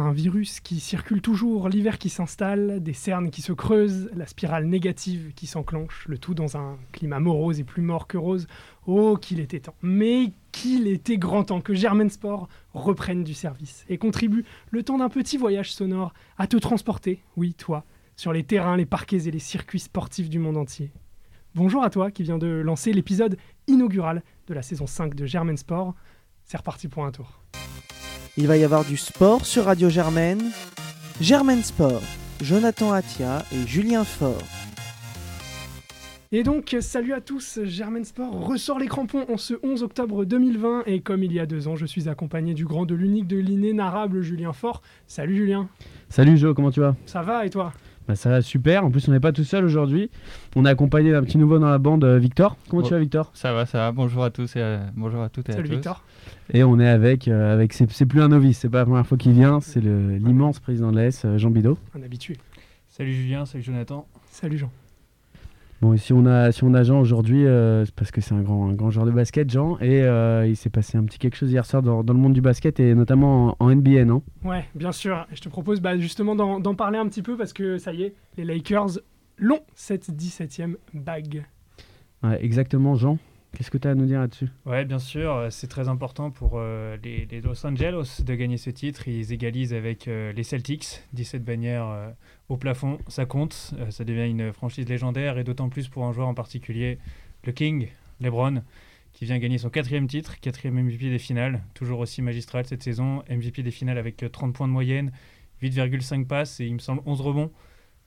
Un virus qui circule toujours, l'hiver qui s'installe, des cernes qui se creusent, la spirale négative qui s'enclenche, le tout dans un climat morose et plus mort que rose. Oh, qu'il était temps. Mais qu'il était grand temps que Germain Sport reprenne du service et contribue, le temps d'un petit voyage sonore, à te transporter, oui, toi, sur les terrains, les parquets et les circuits sportifs du monde entier. Bonjour à toi qui viens de lancer l'épisode inaugural de la saison 5 de Germain Sport. C'est reparti pour un tour. Il va y avoir du sport sur Radio Germaine. Germaine Sport, Jonathan Atia et Julien Faure. Et donc, salut à tous, Germain Sport ressort les crampons en ce 11 octobre 2020 et comme il y a deux ans, je suis accompagné du grand, de l'unique, de l'inénarrable Julien Faure. Salut Julien. Salut Jo, comment tu vas? Ça va et toi? Bah, Ça va super, en plus on n'est pas tout seul aujourd'hui. On est accompagné d'un petit nouveau dans la bande, euh, Victor. Comment tu vas Victor? Ça va, ça va, bonjour à tous et euh, bonjour à toutes et Salut à tous. Victor. Et on est avec, euh, avec c'est plus un novice, c'est pas la première fois qu'il vient, c'est le- l'immense président de l'AS, Jean Bidot. Un habitué. Salut Julien, salut Jonathan. Salut Jean. Bon, et si on a, si on a Jean aujourd'hui, euh, c'est parce que c'est un grand, un grand joueur de basket, Jean, et euh, il s'est passé un petit quelque chose hier soir dans, dans le monde du basket et notamment en, en NBA, non? Ouais, bien sûr. Je te propose bah, justement d'en d'en parler un petit peu parce que ça y est, les Lakers l'ont cette 17e bague. Ouais, Exactement, Jean. Qu'est-ce que tu as à nous dire là-dessus? Ouais, bien sûr, euh, c'est très important pour euh, les, Los Angeles de gagner ce titre. Ils égalisent avec euh, les Celtics, 17 bannières au plafond, ça compte. Ça devient une franchise légendaire et d'autant plus pour un joueur en particulier, le King, LeBron, qui vient gagner son quatrième titre, quatrième MVP des finales, toujours aussi magistral cette saison. MVP des finales avec euh, 30 points de moyenne, 8,5 passes et il me semble 11 rebonds.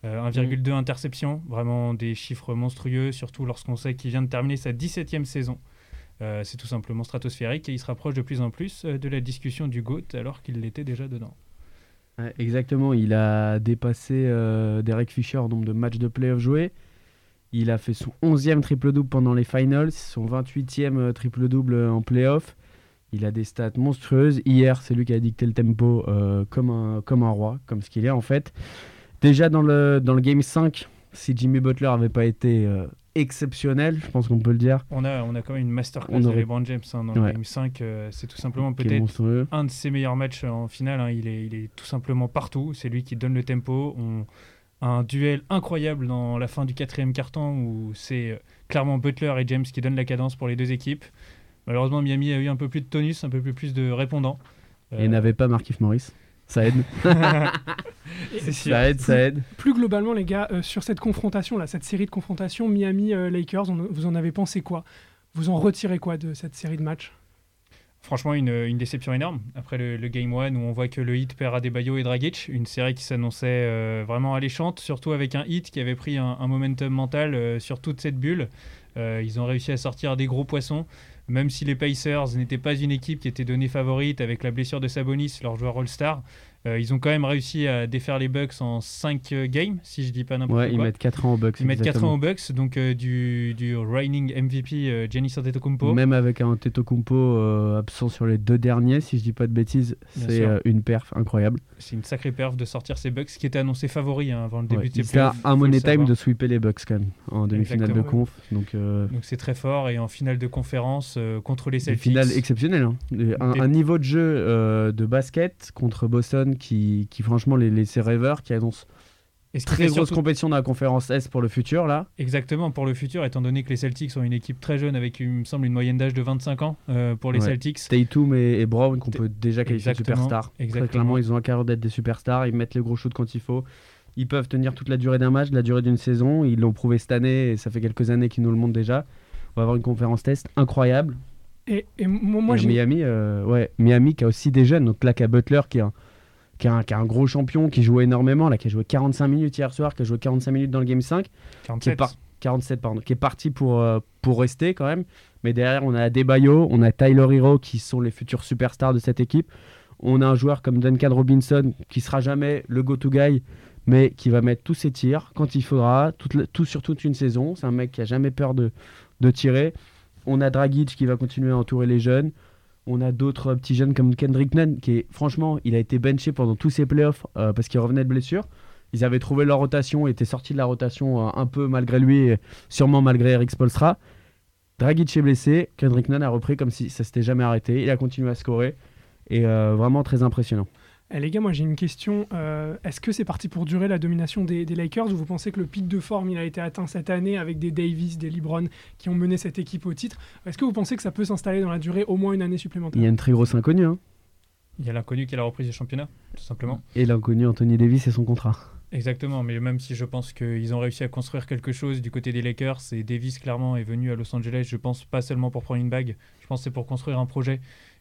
Euh, 1,2 interceptions, vraiment des chiffres monstrueux, surtout lorsqu'on sait qu'il vient de terminer sa 17e saison. Euh, c'est tout simplement stratosphérique et il se rapproche de plus en plus euh, de la discussion du GOAT alors qu'il l'était déjà dedans. Exactement, il a dépassé euh, Derek Fisher en nombre de matchs de playoff joués. Il a fait son 11e triple-double pendant les finals, son 28e euh, triple-double en playoff. Il a des stats monstrueuses. Hier, c'est lui qui a dicté le tempo euh, comme, un, comme un roi, comme ce qu'il est en fait. Déjà dans le, dans le game 5, si Jimmy Butler n'avait pas été euh, exceptionnel, je pense qu'on peut le dire, On a, on a quand même une masterclass On de LeBron James hein, dans Ouais. le Game 5. euh, c'est tout simplement peut-être un de ses meilleurs matchs en finale. hein. Il, est, il est tout simplement partout. C'est lui qui donne le tempo. On, un duel incroyable dans la fin du quatrième carton où c'est euh, clairement Butler et James qui donnent la cadence pour les deux équipes. Malheureusement, Miami a eu un peu plus de tonus, un peu plus, plus de répondants. Et Euh, n'avait pas Markif Morris. Ça aide, c'est sûr. ça aide, ça aide. Plus globalement, les gars, euh, sur cette confrontation là, cette série de confrontations Miami-Lakers, vous en avez pensé quoi? Vous en retirez quoi de cette série de matchs? Franchement, une, une déception énorme. Après le, le Game 1, où on voit que le hit perd Adebayo et Dragic, une série qui s'annonçait euh, vraiment alléchante, surtout avec un hit qui avait pris un, un momentum mental euh, sur toute cette bulle. Euh, ils ont réussi à sortir des gros poissons, même si les Pacers n'étaient pas une équipe qui était donnée favorite avec la blessure de Sabonis, leur joueur All-Star. euh, ils ont quand même réussi à défaire les Bucks en 5 games, si je dis pas n'importe Ouais, ils quoi. mettent 4 ans au Bucks. Ils mettent 4 exactement. ans aux Bucks, donc euh, du, du reigning MVP euh, Giannis Antetokounmpo. Même avec un euh, absent sur les deux derniers, si je dis pas de bêtises, c'est euh, une perf incroyable. C'est une sacrée perf de sortir ces Bucks qui étaient annoncés favoris hein, avant le début Ouais, de C'était un money time de sweeper les Bucks quand même en demi-finale de conf. Donc euh, Donc c'est très fort et en finale de conférence euh, contre les une Celtics. finale exceptionnelle. hein. Un, Des- un niveau de jeu euh, de basket contre Boston qui, qui franchement les laissait rêveurs, qui annonce très grosse surtout- compétition dans la conférence S pour le futur là. Exactement pour le futur, étant donné que les Celtics sont une équipe très jeune avec, il me semble, une moyenne d'âge de 25 ans euh, pour les Ouais. Celtics. Tatum et, et Brown qu'on peut déjà qualifier de Exactement, superstars. Très exactement. clairement, ils ont un carreau d'être des superstars. Ils mettent les gros shoots quand il faut. Ils peuvent tenir toute la durée d'un match, la durée d'une saison. Ils l'ont prouvé cette année et ça fait quelques années qu'ils nous le montrent déjà. On va avoir une conférence test incroyable. Et, et moi, Et Miami, euh, ouais, Miami qui a aussi des jeunes. Donc là, qui a Butler qui est un, qui est un, qui est un gros champion, qui joue énormément, là, qui a joué 45 minutes hier soir, qui a joué 45 minutes dans le Game 5. qui est 47. par- 47 pardon, qui est parti pour, euh, pour rester quand même. Mais derrière, on a Adebayo, on a Tyler Hero qui sont les futurs superstars de cette équipe. On a un joueur comme Duncan Robinson qui sera jamais le go-to guy, mais qui va mettre tous ses tirs quand il faudra, toute la- tout sur toute une saison. C'est un mec qui a jamais peur de, de tirer. On a Dragic qui va continuer à entourer les jeunes. On a d'autres petits jeunes comme Kendrick Nunn qui est franchement, il a été benché pendant tous ses playoffs euh, parce qu'il revenait de blessure. Ils avaient trouvé leur rotation, étaient sortis de la rotation euh, un peu malgré lui, et sûrement malgré Eric Spolstra. Dragic est blessé, Kendrick Nunn a repris comme si ça s'était jamais arrêté. Il a continué à scorer et euh, vraiment très impressionnant. Eh, les gars, moi j'ai une question. Euh, Est-ce que c'est parti pour durer la domination des, des Lakers ou vous pensez que le pic de forme il a été atteint cette année avec des Davis, des LeBron qui ont mené cette équipe au titre? Est-ce que vous pensez que ça peut s'installer dans la durée au moins une année supplémentaire? Il y a une très grosse inconnue. Hein. Il y a l'inconnu qui est la reprise du championnat, tout simplement. Et l'inconnu Anthony Davis et son contrat. Exactement, mais même si je pense qu'ils ont réussi à construire quelque chose du côté des Lakers, et Davis clairement est venu à Los Angeles, je pense pas seulement pour prendre une bague, je pense que c'est pour construire un projet,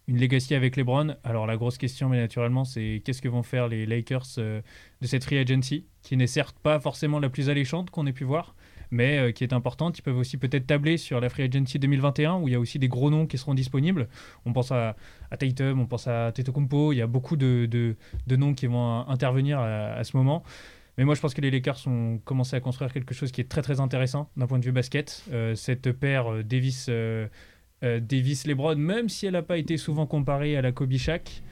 une legacy avec LeBron. Alors la grosse question, mais naturellement, c'est qu'est-ce que vont faire les Lakers euh, de cette free agency, qui n'est certes pas forcément la plus alléchante qu'on ait pu voir, mais euh, qui est importante. Ils peuvent aussi peut-être tabler sur la free agency 2021, où il y a aussi des gros noms qui seront disponibles. On pense à, à Tatum, on pense à Kumpo, il y a beaucoup de, noms qui vont euh, intervenir à, ce moment. Mais moi, je pense que les Lakers ont commencé à construire quelque chose qui est très très intéressant d'un point de vue basket. Cette paire Davis, Davis LeBron, même si elle n'a pas été souvent comparée à la Kobe Shaq,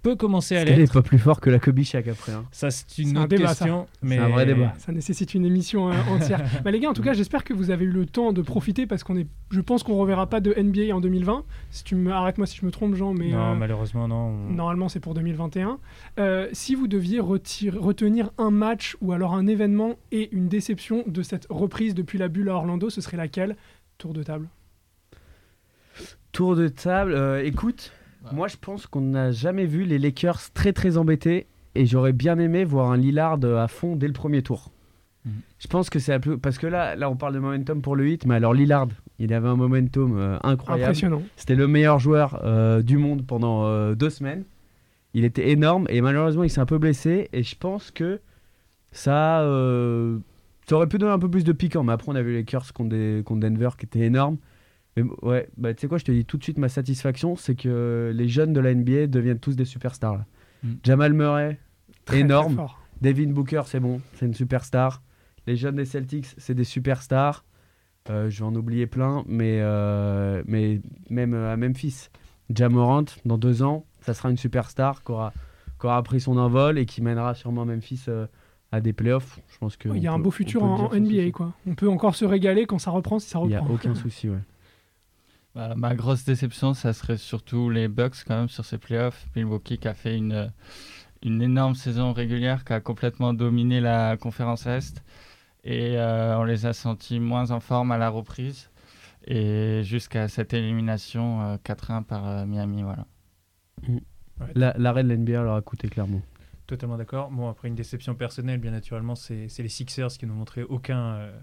peut commencer à Elle est l'être. pas plus fort que la Kobe Shaq après. hein. Ça, c'est une C'est un autre débat, ça. question. Mais un vrai débat. Ça nécessite une émission euh, entière. bah, les gars, en tout cas, j'espère que vous avez eu le temps de profiter parce qu'on est, je pense qu'on reverra pas de NBA en 2020. Si tu me arrête-moi si je me trompe, Jean, mais non, euh, malheureusement, non. on- normalement c'est pour 2021. Euh, si vous deviez retenir un match ou alors un événement et une déception de cette reprise depuis la bulle à Orlando, ce serait laquelle? Tour de table. Tour de table, euh, écoute, Ouais. moi je pense qu'on n'a jamais vu les Lakers très très embêtés et j'aurais bien aimé voir un Lillard à fond dès le premier tour. Mhm. Je pense que c'est la plus... Parce que là, là, on parle de momentum pour le hit, mais alors Lillard, il avait un momentum euh, incroyable. Impressionnant. C'était le meilleur joueur euh, du monde pendant euh, deux semaines. Il était énorme et malheureusement il s'est un peu blessé et je pense que ça, euh, ça aurait pu donner un peu plus de piquant. Mais après on a vu les Lakers contre, contre Denver qui étaient énormes. Mais ouais, bah, tu sais quoi, je te dis tout de suite ma satisfaction, c'est que les jeunes de la NBA deviennent tous des superstars. là. Mm. Jamal Murray, Très, énorme. très. Devin Booker, c'est bon, c'est une superstar. Les jeunes des Celtics, c'est des superstars. Euh, je vais en oublier plein, mais, euh, mais même à Memphis, Jamorant, dans deux ans, ça sera une superstar qui aura, qui aura pris son envol et qui mènera sûrement Memphis euh, à des playoffs. Je pense que Il y a un beau futur en, NBA, souci. quoi. On peut encore se régaler quand ça reprend, si ça Il n'y a reprend. aucun souci, ouais. Bah, ma grosse déception, ça serait surtout les Bucks quand même sur ces playoffs. Milwaukee qui a fait une, une énorme saison régulière, qui a complètement dominé la conférence Est. Et euh, on les a sentis moins en forme à la reprise. Et jusqu'à cette élimination euh, 4-1 par euh, Miami. Voilà. La- L'arrêt de l'NBA leur a coûté clairement. Totalement d'accord. Bon, après une déception personnelle, bien naturellement, c'est c'est les Sixers qui n'ont montré aucun, euh,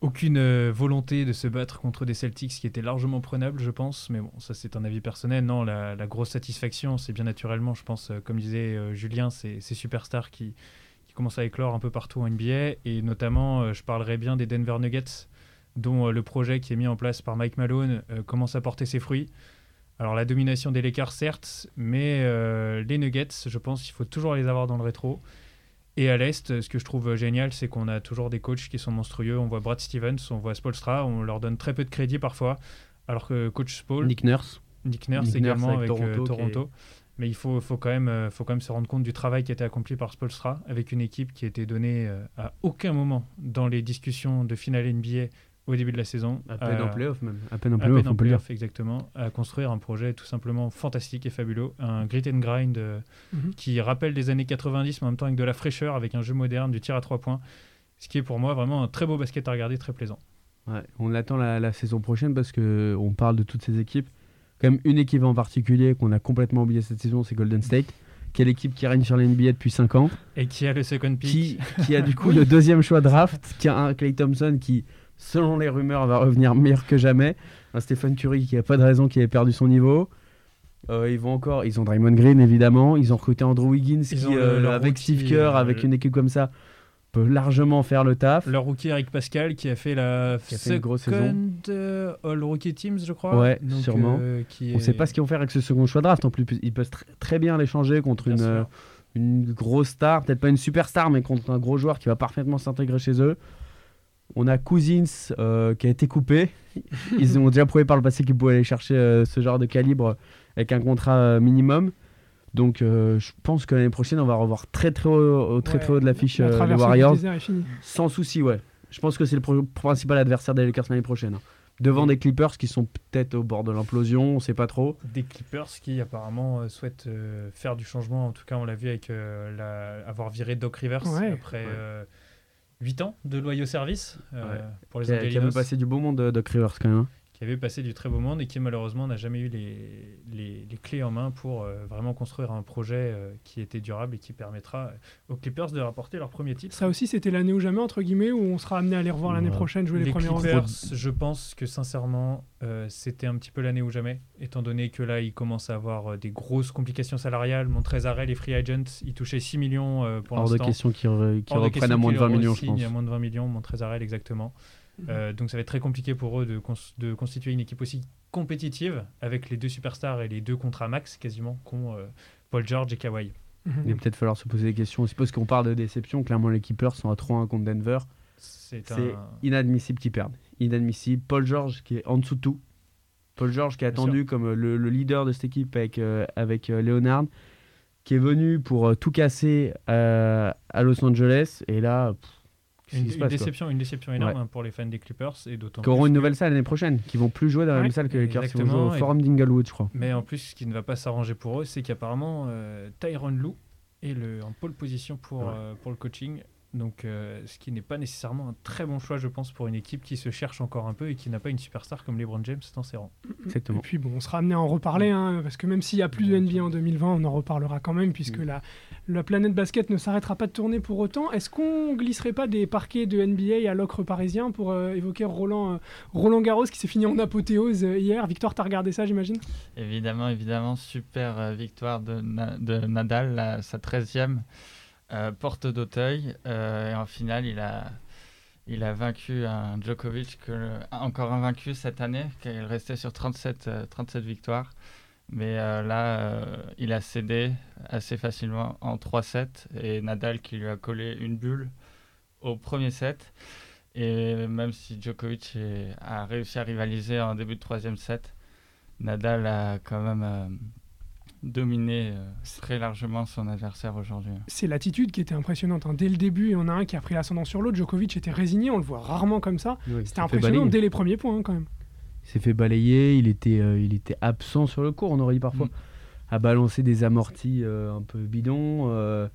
aucune euh, volonté de se battre contre des Celtics qui étaient largement prenables, je pense. Mais bon, ça c'est un avis personnel. Non, la, grosse satisfaction, c'est bien naturellement, je pense, euh, comme disait euh, Julien, c'est ces superstars qui, commencent à éclore un peu partout en NBA. Et notamment, je parlerai bien des Denver Nuggets, dont le projet qui est mis en place par Mike Malone commence à porter ses fruits. Alors la domination des Lakers, certes, mais les Nuggets, je pense qu'il faut toujours les avoir dans le rétro. Et à l'Est, ce que je trouve génial, c'est qu'on a toujours des coachs qui sont monstrueux. On voit Brad Stevens, on voit Spolstra, on leur donne très peu de crédit parfois. Alors que coach Spol, Nick, Nick Nurse, Nick Nurse également avec avec, euh, Toronto, Mais il faut, faut, quand même, euh, faut quand même se rendre compte du travail qui a été accompli par Spolstra avec une équipe qui a été donnée euh, à aucun moment dans les discussions de finale NBA au début de la saison. à peine Euh, en playoff même. À peine en playoff, peine en on peut le dire. playoff, exactement, à construire un projet tout simplement fantastique et fabuleux. Un grit and grind euh, Mhm. qui rappelle des années 90, mais en même temps avec de la fraîcheur, avec un jeu moderne, du tir à trois points. Ce qui est pour moi vraiment un très beau basket à regarder, très plaisant. Ouais, on attend la, la saison prochaine parce que on parle de toutes ces équipes. Quand même une équipe en particulier qu'on a complètement oublié cette saison, c'est Golden State, qui est l'équipe qui règne sur l'NBA depuis 5 ans, Et qui a le second pick? Qui, qui a du coup le deuxième choix draft, qui a un Clay Thompson qui, selon les rumeurs, va revenir meilleur que jamais, un Stephen Curry qui a pas de raison qu'il ait perdu son niveau. Euh, ils vont encore, ils ont Draymond Green évidemment, ils ont recruté Andrew Wiggins qui, le- euh, avec rookie, Steve Kerr, euh, avec une équipe comme ça, peut largement faire le taf. Leur rookie Eric Pascal qui a fait la Qui a fait une grosse second All Rookie Teams, je crois. Ouais, sûrement. euh, qui On ne sait pas ce qu'ils vont faire avec ce second choix draft. En plus, ils peuvent tr- très bien l'échanger contre une, une grosse star, peut-être pas une superstar, mais contre un gros joueur qui va parfaitement s'intégrer chez eux. On a Cousins euh, qui a été coupé. Ils ont déjà prouvé par le passé qu'ils pouvaient aller chercher euh, ce genre de calibre avec un contrat euh, minimum. Donc euh, je pense que l'année prochaine, on va revoir très très haut, très, très haut de l'affiche La euh, les Warriors. Sans souci, ouais. Je pense que c'est le pro- principal adversaire des Lakers l'année prochaine. hein. devant des Clippers qui sont peut-être au bord de l'implosion, on sait pas trop. Des Clippers qui apparemment euh, souhaitent euh, faire du changement. En tout cas, on l'a vu avec euh, la- avoir viré Doc Rivers Ouais. après Ouais. 8 ans de loyaux services euh, Ouais. pour les Qui a, qui a Angelinos, vu passer du beau monde de Doc Rivers quand même. Qui avait passé du très beau monde et qui malheureusement n'a jamais eu les, les, les clés en main pour euh, vraiment construire un projet euh, qui était durable et qui permettra aux Clippers de rapporter leur premier titre. Ça aussi, c'était l'année ou jamais, entre guillemets, où on sera amené à les revoir l'année Ouais. prochaine jouer les, les premiers Clippers, je pense que sincèrement, euh, c'était un petit peu l'année ou jamais, étant donné que là, ils commencent à avoir euh, des grosses complications salariales. Montrezarel, les free agents, ils touchaient 6 millions euh, pour Hors de l'instant. question qu'ils reprennent question à moins de qu'ils 20 millions, je pense. À moins de 20 millions, Montrezarel, exactement. Euh, donc ça va être très compliqué pour eux de, cons- de constituer une équipe aussi compétitive avec les deux superstars et les deux contrats max quasiment qu'ont euh, Paul George et Kawhi. Mhm. Il va peut-être falloir se poser des questions. aussi parce qu'on parle de déception. Clairement, les Clippers sont à 3-1 contre Denver. C'est un... inadmissible qu'ils perdent. Inadmissible. Paul George qui est en dessous de tout. Paul George qui est Bien attendu comme euh, le, le leader de cette équipe avec, euh, avec euh, Leonard, qui est venu pour euh, tout casser euh, à Los Angeles. Et là, pff, Une, qui se une passe quoi déception, une déception énorme Ouais. hein, pour les fans des Clippers et d'autant Qui auront une nouvelle salle l'année prochaine, qui vont plus jouer dans la Ouais, même salle que les Lakers, qui vont jouer au Forum d'Inglewood, je crois. Mais en plus, ce qui ne va pas s'arranger pour eux, c'est qu'apparemment, euh, Tyron Lou est le, en pole position pour, Ouais. euh, pour le coaching. Donc, euh, ce qui n'est pas nécessairement un très bon choix, je pense, pour une équipe qui se cherche encore un peu et qui n'a pas une superstar comme LeBron James dans ses rangs. Et puis bon, on sera amené à en reparler, hein, parce que même s'il n'y a plus de NBA en 2020, on en reparlera quand même, puisque Mm. la, la planète basket ne s'arrêtera pas de tourner pour autant. Est-ce qu'on glisserait pas des parquets de NBA à l'ocre parisien pour euh, évoquer Roland, euh, Roland Garros qui s'est fini en apothéose euh, hier? Victor, t'as regardé ça, j'imagine? Évidemment, évidemment, super euh, victoire de, Na- de Nadal, sa 13e euh, porte d'Auteuil. Euh, et en finale, il a, il a vaincu un Djokovic encore invaincu cette année, est resté sur 37, euh, 37 victoires. Mais euh, là, euh, il a cédé assez facilement en 3-7 et Nadal qui lui a collé une bulle au premier set. Et même si Djokovic a réussi à rivaliser en début de troisième set, Nadal a quand même dominé euh, très largement son adversaire aujourd'hui. C'est l'attitude qui était impressionnante. hein. Dès le début, il y en a un qui a pris l'ascendant sur l'autre. Djokovic était résigné, on le voit rarement comme ça. Oui, C'était impressionnant dès les premiers points hein, quand même. Il s'est fait balayer, il était, euh, il était absent sur le court, on aurait dit parfois. Mm. À balancer des amortis euh, un peu bidons. euh,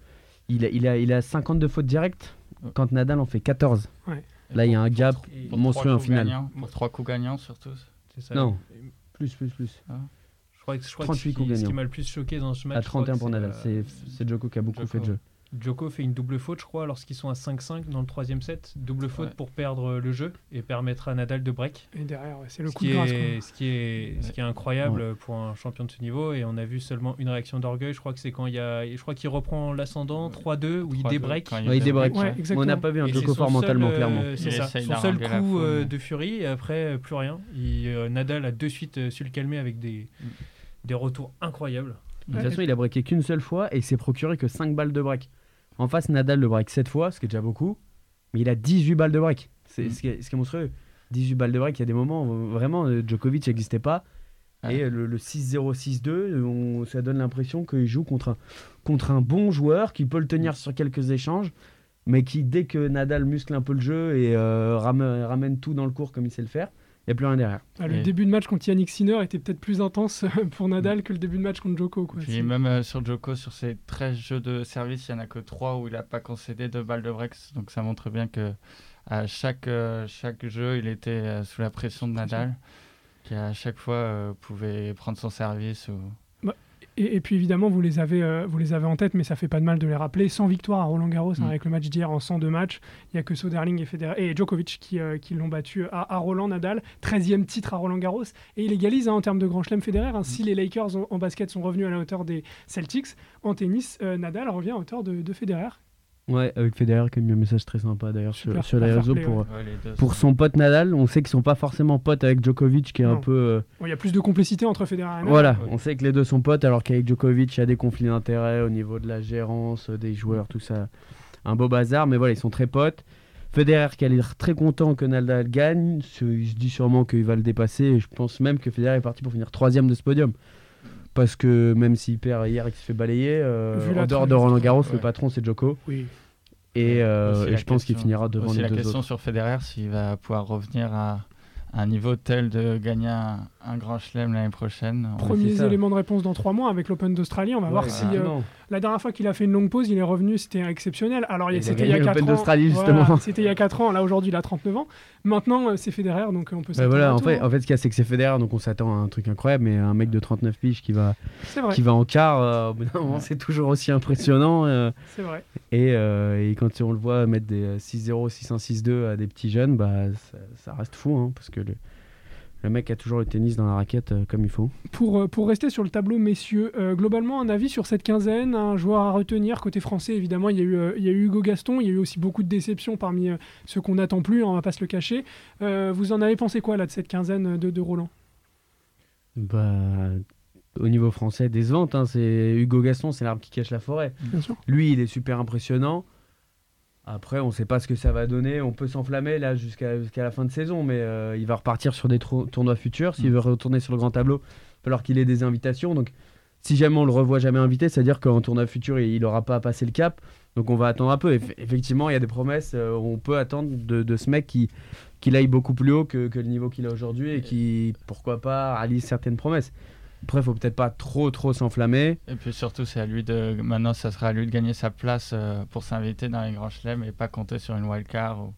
il, a, il, a, il a 52 fautes directes quand Nadal en fait 14. Là, il y a un gap monstrueux en coups finale. gagnants, pour trois coups gagnants surtout. Ça. Non. Plus, plus, plus. Je crois que, je crois que 38 ce, coups qui, ce qui m'a le plus choqué dans ce match. À je crois 31 que pour Nadal. euh, C'est Djoko qui a beaucoup fait de jeu. Djoko fait une double faute, je crois, lorsqu'ils sont à 5-5 dans le troisième set. Double faute Ouais. pour perdre le jeu et permettre à Nadal de break. Et derrière, ouais, c'est le ce, coup qui de grâce. est, ce, qui est, ce qui est incroyable pour un champion de ce niveau. Et on a vu seulement une réaction d'orgueil. Je crois que c'est quand il y a. Je crois qu'il reprend l'ascendant 3-2 où il 3-2, débreak. il Ouais, il débreak. on n'a pas vu un Djoko son fort seul, mentalement, euh, clairement. C'est ça, son seul coup euh, de furie et après plus rien. Il, euh, Nadal a de suite euh, su le calmer avec des, Mm. Des retours incroyables. De toute façon, il a breaké qu'une seule fois et il s'est procuré que 5 balles de break. En face, Nadal le break 7 fois, ce qui est déjà beaucoup, mais il a 18 balles de break. C'est Mm. ce, qui est, ce qui est monstrueux. 18 balles de break, il y a des moments où vraiment euh, Djokovic n'existait pas. Et euh, le, le 6-0, 6-2, on- ça donne l'impression qu'il joue contre un, contre un bon joueur qui peut le tenir sur quelques échanges, mais qui, dès que Nadal muscle un peu le jeu et euh, ramène, ramène tout dans le cours comme il sait le faire, il n'y a plus rien derrière. Ah, le Et- début de match contre Yannick Sinner était peut-être plus intense pour Nadal que le début de match contre Djoko. Quoi. Puis même euh, sur Djoko, sur ses 13 jeux de service, il n'y en a que 3 où il n'a pas concédé de balles de break. Donc ça montre bien que à chaque, euh, chaque jeu, il était euh, sous la pression de Nadal, qui à chaque fois euh, pouvait prendre son service. Ou... Et, et puis évidemment, vous les, avez, euh, vous les avez en tête, mais ça fait pas de mal de les rappeler. 100 victoires à Roland Garros hein, Mm. avec le match d'hier en 102 matchs. Il n'y a que Soderling et, Federer, et Djokovic qui, euh, qui l'ont battu à, à Roland Nadal. 13e titre à Roland Garros. Et il égalise hein, en termes de grand chelem Federer. hein. Si les Lakers en, en basket sont revenus à la hauteur des Celtics, en tennis, euh, Nadal revient à hauteur de, de Federer. Ouais, avec Federer qui a mis un message très sympa d'ailleurs sur, sur les réseaux play, pour, ouais. Ouais, pour son pote Nadal. On sait qu'ils sont pas forcément potes avec Djokovic qui est un peu. euh, Il y a plus de complicité entre Federer et Nadal. Voilà, Ouais. on sait que les deux sont potes alors qu'avec Djokovic, il y a des conflits d'intérêts au niveau de la gérance, euh, des joueurs, tout ça. Un beau bazar, mais voilà, ils sont très potes. Federer qui a l'air très content que Nadal gagne, il se dit sûrement qu'il va le dépasser. Et je pense même que Federer est parti pour finir troisième de ce podium. Parce que même s'il perd hier et qu'il se fait balayer, euh, en dehors de Roland Garros, le patron c'est Djoko. Oui. Et, euh, et je pense qu'il finira devant aussi les la deux question autres. sur Federer, s'il va pouvoir revenir à un niveau tel de gagner un, un grand chelem l'année prochaine. On- Premiers éléments de réponse dans trois mois avec l'Open d'Australie. On va voir si euh, la dernière fois qu'il a fait une longue pause, il est revenu, c'était exceptionnel. Alors il- Il a c'était il y a gagné 4 l'Open ans. d'Australie, Voilà, justement. c'était il y a 4 ans. Là aujourd'hui, il a 39 ans. Maintenant, euh, c'est Federer, donc euh, on peut Bah s'attendre voilà, en fait, hein. en fait, ce qu'il y a, c'est que c'est Federer, donc on s'attend à un truc incroyable, mais un mec de 39 piges qui va, qui va en quart, euh, au bout d'un moment, c'est toujours aussi impressionnant. euh, c'est vrai. et, euh, et quand on le voit mettre des euh, 6-0, 6-1, 6-2 à des petits jeunes, bah, ça, ça reste fou, hein, parce que le, le mec a toujours le tennis dans la raquette euh, comme il faut. Pour, euh, pour rester sur le tableau, messieurs, euh, globalement, un avis sur cette quinzaine, un joueur à retenir côté français, évidemment, il y, a eu, euh, il y a eu Hugo Gaston, il y a eu aussi beaucoup de déceptions parmi ceux qu'on n'attend plus, on va pas se le cacher. Vous en avez pensé quoi là de cette quinzaine de, de Roland? Bah, au niveau français, décevante. Hein, c'est Hugo Gaston, c'est l'arbre qui cache la forêt. Bien sûr. Lui, il est super impressionnant. Après, on ne sait pas ce que ça va donner. On peut s'enflammer là jusqu'à la fin de saison, mais euh, il va repartir sur des tournois futurs. S'il Mm. veut retourner sur le grand tableau, il va falloir qu'il ait des invitations. Donc, si jamais on le revoit jamais invité, c'est-à-dire qu'en tournoi futur, il n'aura pas à passer le cap. Donc, on va attendre un peu. Eff- effectivement, il y a des promesses. euh, on peut attendre de, de ce mec qui qu'il aille beaucoup plus haut que, que le niveau qu'il a aujourd'hui et qui, pourquoi pas, réalise certaines promesses. Après, il faut peut-être pas trop trop s'enflammer. Et puis surtout, c'est à lui de. Maintenant, ça sera à lui de gagner sa place euh, pour s'inviter dans les grands chelems et pas compter sur une wildcard ou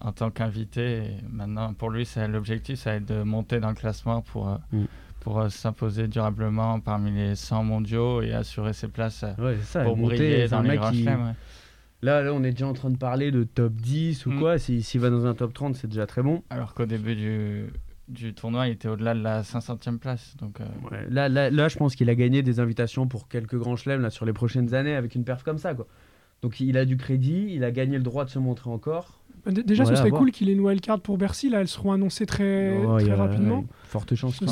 en tant qu'invité. Et Maintenant, pour lui, c'est l'objectif, ça va être de monter dans le classement pour, euh, Mm. pour euh, s'imposer durablement parmi les 100 mondiaux et assurer ses places Ouais, c'est ça. pour monter, briller dans les grands qui- chelems. ouais. Là, là, on est déjà en train de parler de top 10 ou Mm. quoi. S'il s'il va dans un top 30, c'est déjà très bon. Alors qu'au début du, du tournoi, il était au-delà de la 500e place. Donc, euh, Là, là, là, je pense qu'il a gagné des invitations pour quelques grands chelems là, sur les prochaines années avec une perf comme ça. Quoi. Donc il a du crédit, il a gagné le droit de se montrer encore. D- Déjà, Voilà, ce serait cool qu'il ait une wildcard pour Bercy. Là, elles seront annoncées très, Oh, a- rapidement. ouais, forte chance Il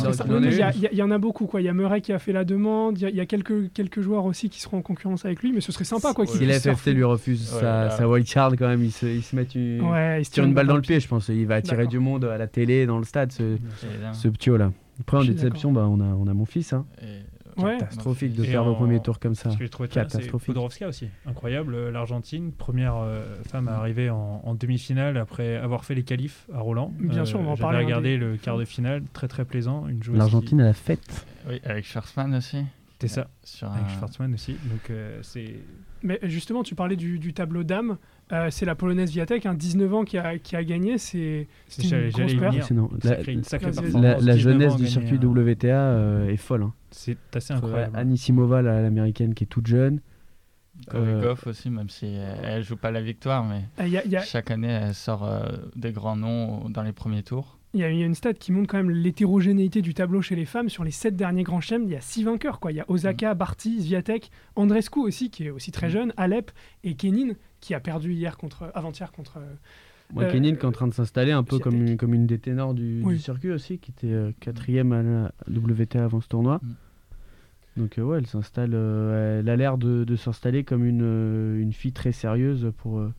y, en a beaucoup. quoi. Il y a Murray qui a fait la demande. Il y a, il y a quelques, quelques joueurs aussi qui seront en concurrence avec lui. Mais ce serait sympa quoi. qu'il Si la puisse FFT lui refuse Ouais, sa, sa wildcard, quand même, il se, il se met une. Ouais, il se tire une balle dans le pied, je pense. Il va attirer du monde à la télé, dans le stade, ce, ce ptio là. Après, en déception, bah, on, a, on a mon fils. Hein. Et, Ouais. Catastrophique de au en- premier tour comme ça. Ce que c'est Catastrophique. Aussi. Incroyable. euh, L'Argentine, première euh, femme à arriver en, en demi-finale après avoir fait les qualifs à Roland. Euh, Bien sûr, on va en j'avais parler, regardé des- le quart de finale, très très plaisant. Une joueuse L'Argentine qui- à la fête. Oui, avec Schwarzman aussi. C'était ça, Sur avec un- Schwartzmann aussi. Donc euh, c'est Mais justement, tu parlais du, du tableau d'âme. Euh, c'est la polonaise Viatek, un 19 ans qui a, qui a gagné. C'est c'est une grosse. La, sacrée la- performance. la- la 19 jeunesse ans du circuit un- WTA euh, est folle. hein. C'est assez incroyable. Anisimova, la- l'américaine qui est toute jeune. Euh, Goff aussi, même si elle, joue pas la victoire, mais Euh, Il y, a- il y a- chaque année elle sort euh, des grands noms dans les premiers tours. Il y a- il y a une stat qui montre quand même l'hétérogénéité du tableau chez les femmes. Sur les 7 derniers grands chelems, il y a 6 vainqueurs. Quoi. Il y a Osaka, Barty, Sviatek, Andrescu aussi, qui est aussi très Mm. jeune, Alep et Kenin, qui a perdu hier contre, avant-hier contre. Moi, Euh, Kenin qui est en train de s'installer un peu comme une, comme une des ténors du, Oui. du circuit aussi, qui était euh, quatrième à la WTA avant ce tournoi. Mm. Donc euh, ouais, elle s'installe, euh, elle a l'air de, de s'installer comme une, euh, une fille très sérieuse pour, euh,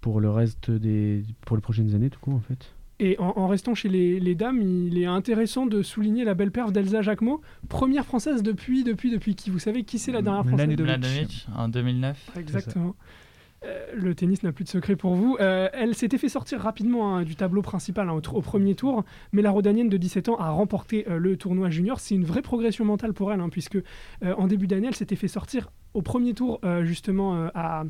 pour le reste des, pour les prochaines années tout court en fait. Et en, en restant chez les, les dames, il est intéressant de souligner la belle perf d'Elsa Jacquemot, première française depuis, depuis, depuis qui Vous savez qui c'est la dernière française? L'année de- Mladenovic en 2009. Exactement. Euh, le tennis n'a plus de secret pour vous. Euh, elle s'était fait sortir rapidement hein, du tableau principal hein, au, premier tour, mais la Rodanienne de 17 ans a remporté euh, le tournoi junior. C'est une vraie progression mentale pour elle, hein, puisque euh, en début d'année, elle s'était fait sortir au premier tour euh, justement euh, à,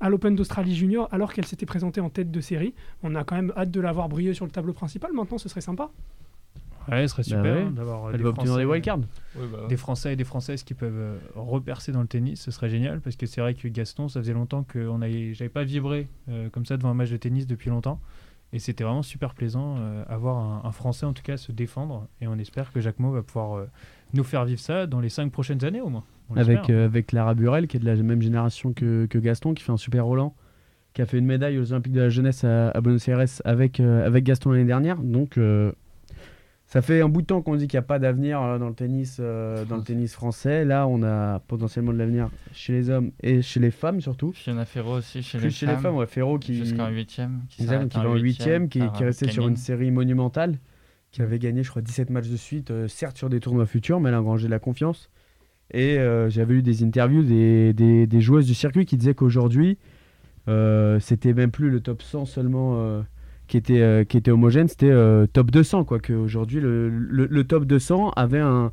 à l'Open d'Australie junior, alors qu'elle s'était présentée en tête de série. On a quand même hâte de la voir briller sur le tableau principal. Maintenant, ce serait sympa. Ouais, ce serait super Bah ouais. hein, d'avoir euh, Elle des va obtenir des Français- wildcards. des Français et des Françaises qui peuvent euh, repercer dans le tennis, ce serait génial parce que c'est vrai que Gaston, ça faisait longtemps que j'avais pas vibré euh, comme ça devant un match de tennis depuis longtemps et c'était vraiment super plaisant euh, avoir un, un Français en tout cas se défendre et on espère que Jacquemot va pouvoir euh, nous faire vivre ça dans les cinq prochaines années au moins. Avec, l'espère. euh, avec Lara Burel qui est de la même génération que, que Gaston, qui fait un super Roland, qui a fait une médaille aux Olympiques de la jeunesse à, à Buenos Aires avec, euh, avec Gaston l'année dernière. Donc euh, ça fait un bout de temps qu'on dit qu'il n'y a pas d'avenir euh, dans le tennis euh, dans le tennis français. Là, on a potentiellement de l'avenir chez les hommes et chez les femmes surtout. Fiona Ferro aussi chez Plus les chez femmes. les femmes, ouais, Ferro qui, Jusqu'en huitième. Qui Exact, s'arrête qui va en huitième, qui, qui est resté sur une série monumentale, qui avait gagné, je crois, 17 matchs de suite, euh, certes sur des tournois futurs, mais elle a engrangé la confiance. Et euh, j'avais eu des interviews des, des- joueuses du circuit qui disaient qu'aujourd'hui, euh, c'était même plus le top 100 seulement euh, qui était, qui était homogène, c'était top 200. Quoi, qu'aujourd'hui, le, le, top 200 avait un,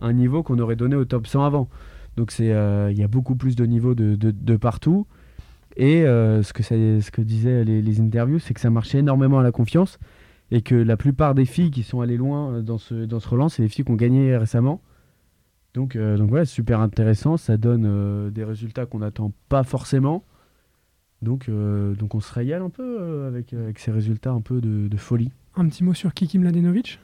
un niveau qu'on aurait donné au top 100 avant. Donc il y a beaucoup plus de niveaux de, de, partout. Et ce, que ça- ce que disaient les interviews, c'est que ça marchait énormément à la confiance. Et que la plupart des filles qui sont allées loin euh, dans ce, dans ce relance, c'est les filles qui ont gagné récemment. Donc, euh, donc voilà, c'est super intéressant. Ça donne euh, des résultats qu'on n'attend pas forcément. Donc, euh, donc on se régale un peu euh, avec, avec ces résultats un peu de, de folie. Un petit mot sur Kiki Mladenovic?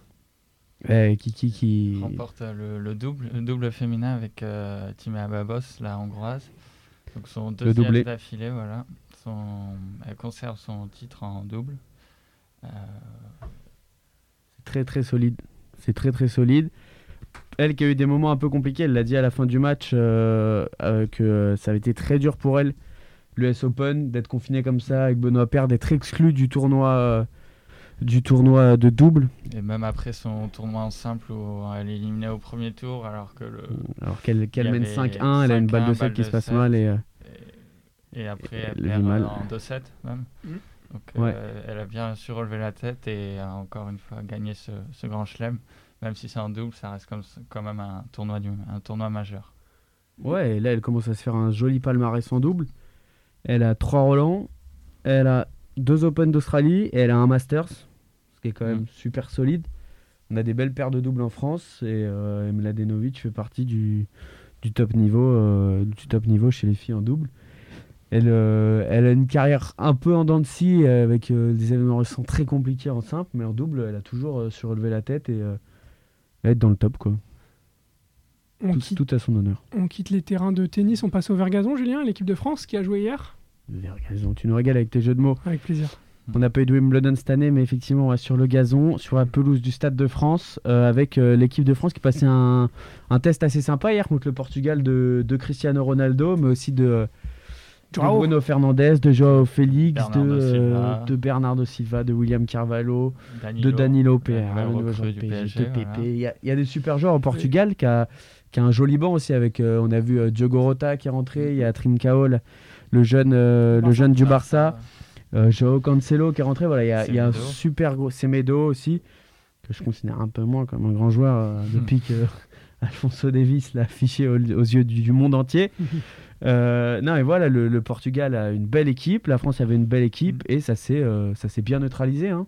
Ouais, Kiki qui. remporte le, le double, le double féminin avec euh, Timea Babos, la hongroise. Donc son deuxième d'affilée, voilà. Son, elle conserve son titre en double. Euh, C'est très très solide. C'est très très solide. Elle qui a eu des moments un peu compliqués, elle l'a dit à la fin du match euh, euh, que ça avait été très dur pour elle, l'US Open, d'être confinée comme ça avec Benoît Paire, d'être exclue du tournoi, euh, du tournoi de double, et même après son tournoi en simple où elle est éliminée au premier tour, alors que le, alors qu'elle mène avait 5-1, elle a une balle de 5-1, 7 qui se passe 7. mal et Et, et après, Elle elle vit perd mal. en 2-7 même. Mhm. Donc Ouais. euh, elle a bien su relever la tête et a encore une fois gagné ce, ce grand chelem. Même si c'est en double, ça reste comme, quand même un tournoi, du, un tournoi majeur. Ouais, et là, elle commence à se faire un joli palmarès en double. Elle a trois Roland, elle a deux Open d'Australie et elle a un Masters, ce qui est quand même Mm. super solide. On a des belles paires de doubles en France et euh, Mladenovic fait partie du, du, top niveau, euh, du top niveau chez les filles en double. Elle, euh, elle a une carrière un peu en dents de scie avec euh, des événements récents très compliqués en simple, mais en double, elle a toujours euh, surélevé la tête et euh, être dans le top. Quoi. on Tout, quitte, tout à son honneur. on quitte les terrains de tennis, on passe au Vergazon, Julien, l'équipe de France qui a joué hier? Vergazon, Tu nous régales avec tes jeux de mots. Avec plaisir. On n'a pas eu de Wimbledon cette année, mais effectivement, on va sur le gazon, sur la pelouse du Stade de France, euh, avec euh, l'équipe de France qui passait un, un test assez sympa hier contre le Portugal de, de Cristiano Ronaldo, mais aussi de, de. Bruno Fernandes, de Joao Félix, Bernardo de, euh, Silva. de Bernardo Silva, de William Carvalho, Danilo, de Danilo du de PSG, PSG, de Pepe. voilà. Il y, a- il y a des super joueurs au Portugal qui, a, qui a un joli banc aussi. Avec, euh, on a vu euh, Diogo Rota qui est rentré, il y a Trincao, le- le jeune, euh, le jeune du Barça. Joao Cancelo qui est rentré, voilà, il y a, il y a un super gros Semedo aussi, que je considère un peu moins comme un grand joueur euh, depuis que Alfonso Davis l'a affiché aux, aux yeux du, du monde entier. Euh, non, et voilà, le, le Portugal a une belle équipe, la France avait une belle équipe et ça s'est euh, ça s'est bien neutralisé. Hein.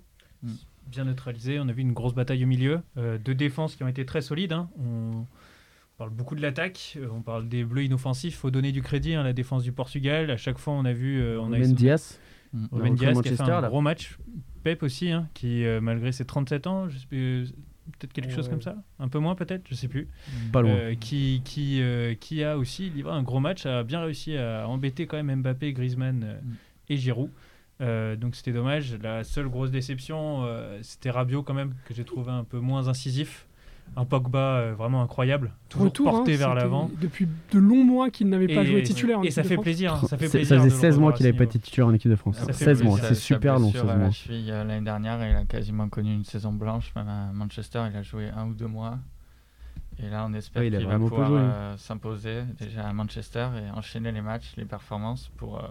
bien neutralisé. On a vu une grosse bataille au milieu. Euh, deux défenses qui ont été très solides. hein. On parle beaucoup de l'attaque. on parle des bleus inoffensifs. Il faut donner du crédit à la défense du Portugal. À chaque fois, on a vu. on a Diaz, Mm. Contre Diaz qui a fait Manchester, un là. gros match. Pep aussi, hein, qui malgré ses 37 ans, je sais plus, peut-être quelque chose comme ça. Un peu moins peut-être, je sais plus. pas loin. Euh, qui, qui, euh, qui a aussi livré un gros match, a bien réussi à embêter quand même Mbappé, Griezmann euh, Mm. et Giroud. Euh, donc c'était dommage. La seule grosse déception, euh, c'était Rabiot quand même, que j'ai trouvé un peu moins incisif. Un Pogba euh, vraiment incroyable, toujours Retour, porté hein, vers l'avant. Depuis de longs mois qu'il n'avait pas Et- joué titulaire. en Et équipe ça de fait France. plaisir. Ça fait C'est- plaisir. ça faisait de le 16 mois qu'il n'avait pas été titulaire en équipe de France. Ça fait 16 mois, c'est super long. blessure 16 à la mois. cheville euh, l'année dernière, il a quasiment connu une saison blanche. Même à Manchester, il a joué un ou deux mois. Et là, on espère Ouais, il a qu'il va pouvoir euh, s'imposer déjà à Manchester et enchaîner les matchs, les performances pour. euh,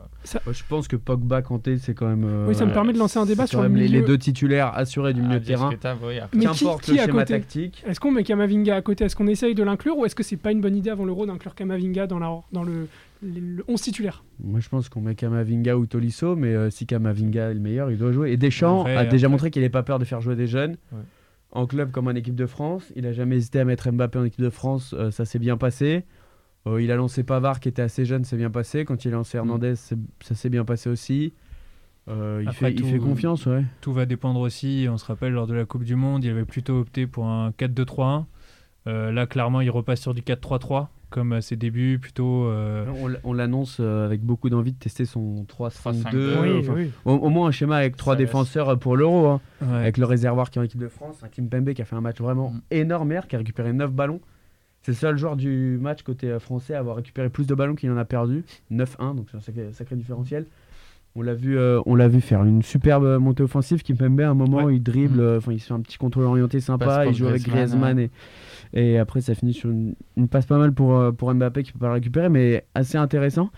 Ouais, Je pense que Pogba, Kanté, c'est quand même. euh, Oui, ça me Ouais, permet de lancer un débat sur le les, milieu. les deux titulaires assurés du milieu de terrain. oui. Mais qui- Qu'importe qui le à schéma côté tactique. Est-ce qu'on met Kamavinga à côté Est-ce qu'on essaye de l'inclure ou est-ce que c'est pas une bonne idée avant l'Euro d'inclure Kamavinga dans, la, dans le, le, le 11 titulaire Moi, je pense qu'on met Kamavinga ou Tolisso, mais euh, si Kamavinga est le meilleur, il doit jouer. Et Deschamps a déjà après. montré qu'il n'avait pas peur de faire jouer des jeunes. Ouais. En club comme en équipe de France. Il a jamais hésité à mettre Mbappé en équipe de France. euh, ça s'est bien passé. Euh, il a lancé Pavard qui était assez jeune, c'est bien passé. Quand il a lancé Hernandez, c'est- ça s'est bien passé aussi. Euh, il, Après fait, il tout, fait confiance, ouais. Tout va dépendre aussi. On se rappelle, lors de la Coupe du Monde, il avait plutôt opté pour un 4-2-3-1. Euh, là, clairement, il repasse sur du 4-3-3, comme à ses débuts, plutôt. euh, On, l'annonce euh, avec beaucoup d'envie de tester son 3-5-2. 3-5-2, Oui, enfin, oui. Au, au moins un schéma avec trois défenseurs euh, pour l'Euro. hein. ouais. avec le réservoir qui est en équipe de France, un Kim Pembe qui a fait un match vraiment Mm. énorme hier, qui a récupéré 9 ballons. C'est le seul joueur du match côté français à avoir récupéré plus de ballons qu'il en a perdu. 9-1, donc c'est un sacré, sacré différentiel. On l'a vu, euh, on l'a vu faire une superbe montée offensive. Kim Pembe, à un moment, il dribble, Mm. euh, enfin il se fait un petit contrôle orienté sympa, il joue avec Griezmann, Griezmann et, après ça finit sur une, une passe pas mal pour, euh, pour Mbappé qui peut pas le récupérer, mais assez intéressant.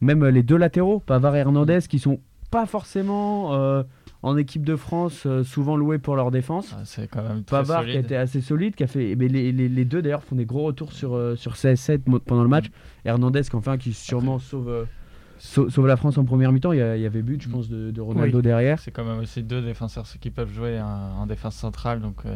Même euh, les deux latéraux, Pavard et Hernandez, qui sont pas forcément euh, en équipe de France euh, souvent loués pour leur défense. Ah, c'est quand même très Pavard qui solide. était assez solide, qui a fait. Mais les, les- les deux d'ailleurs font des gros retours sur, euh, sur CS7 mo- pendant le match. Hernandez qui enfin qui sûrement sauve, sau- sauve la France en première mi-temps. Il y, a- avait but, je Mm. pense, de, de Ronaldo derrière. C'est quand même aussi deux défenseurs qui peuvent jouer en, en défense centrale, donc euh,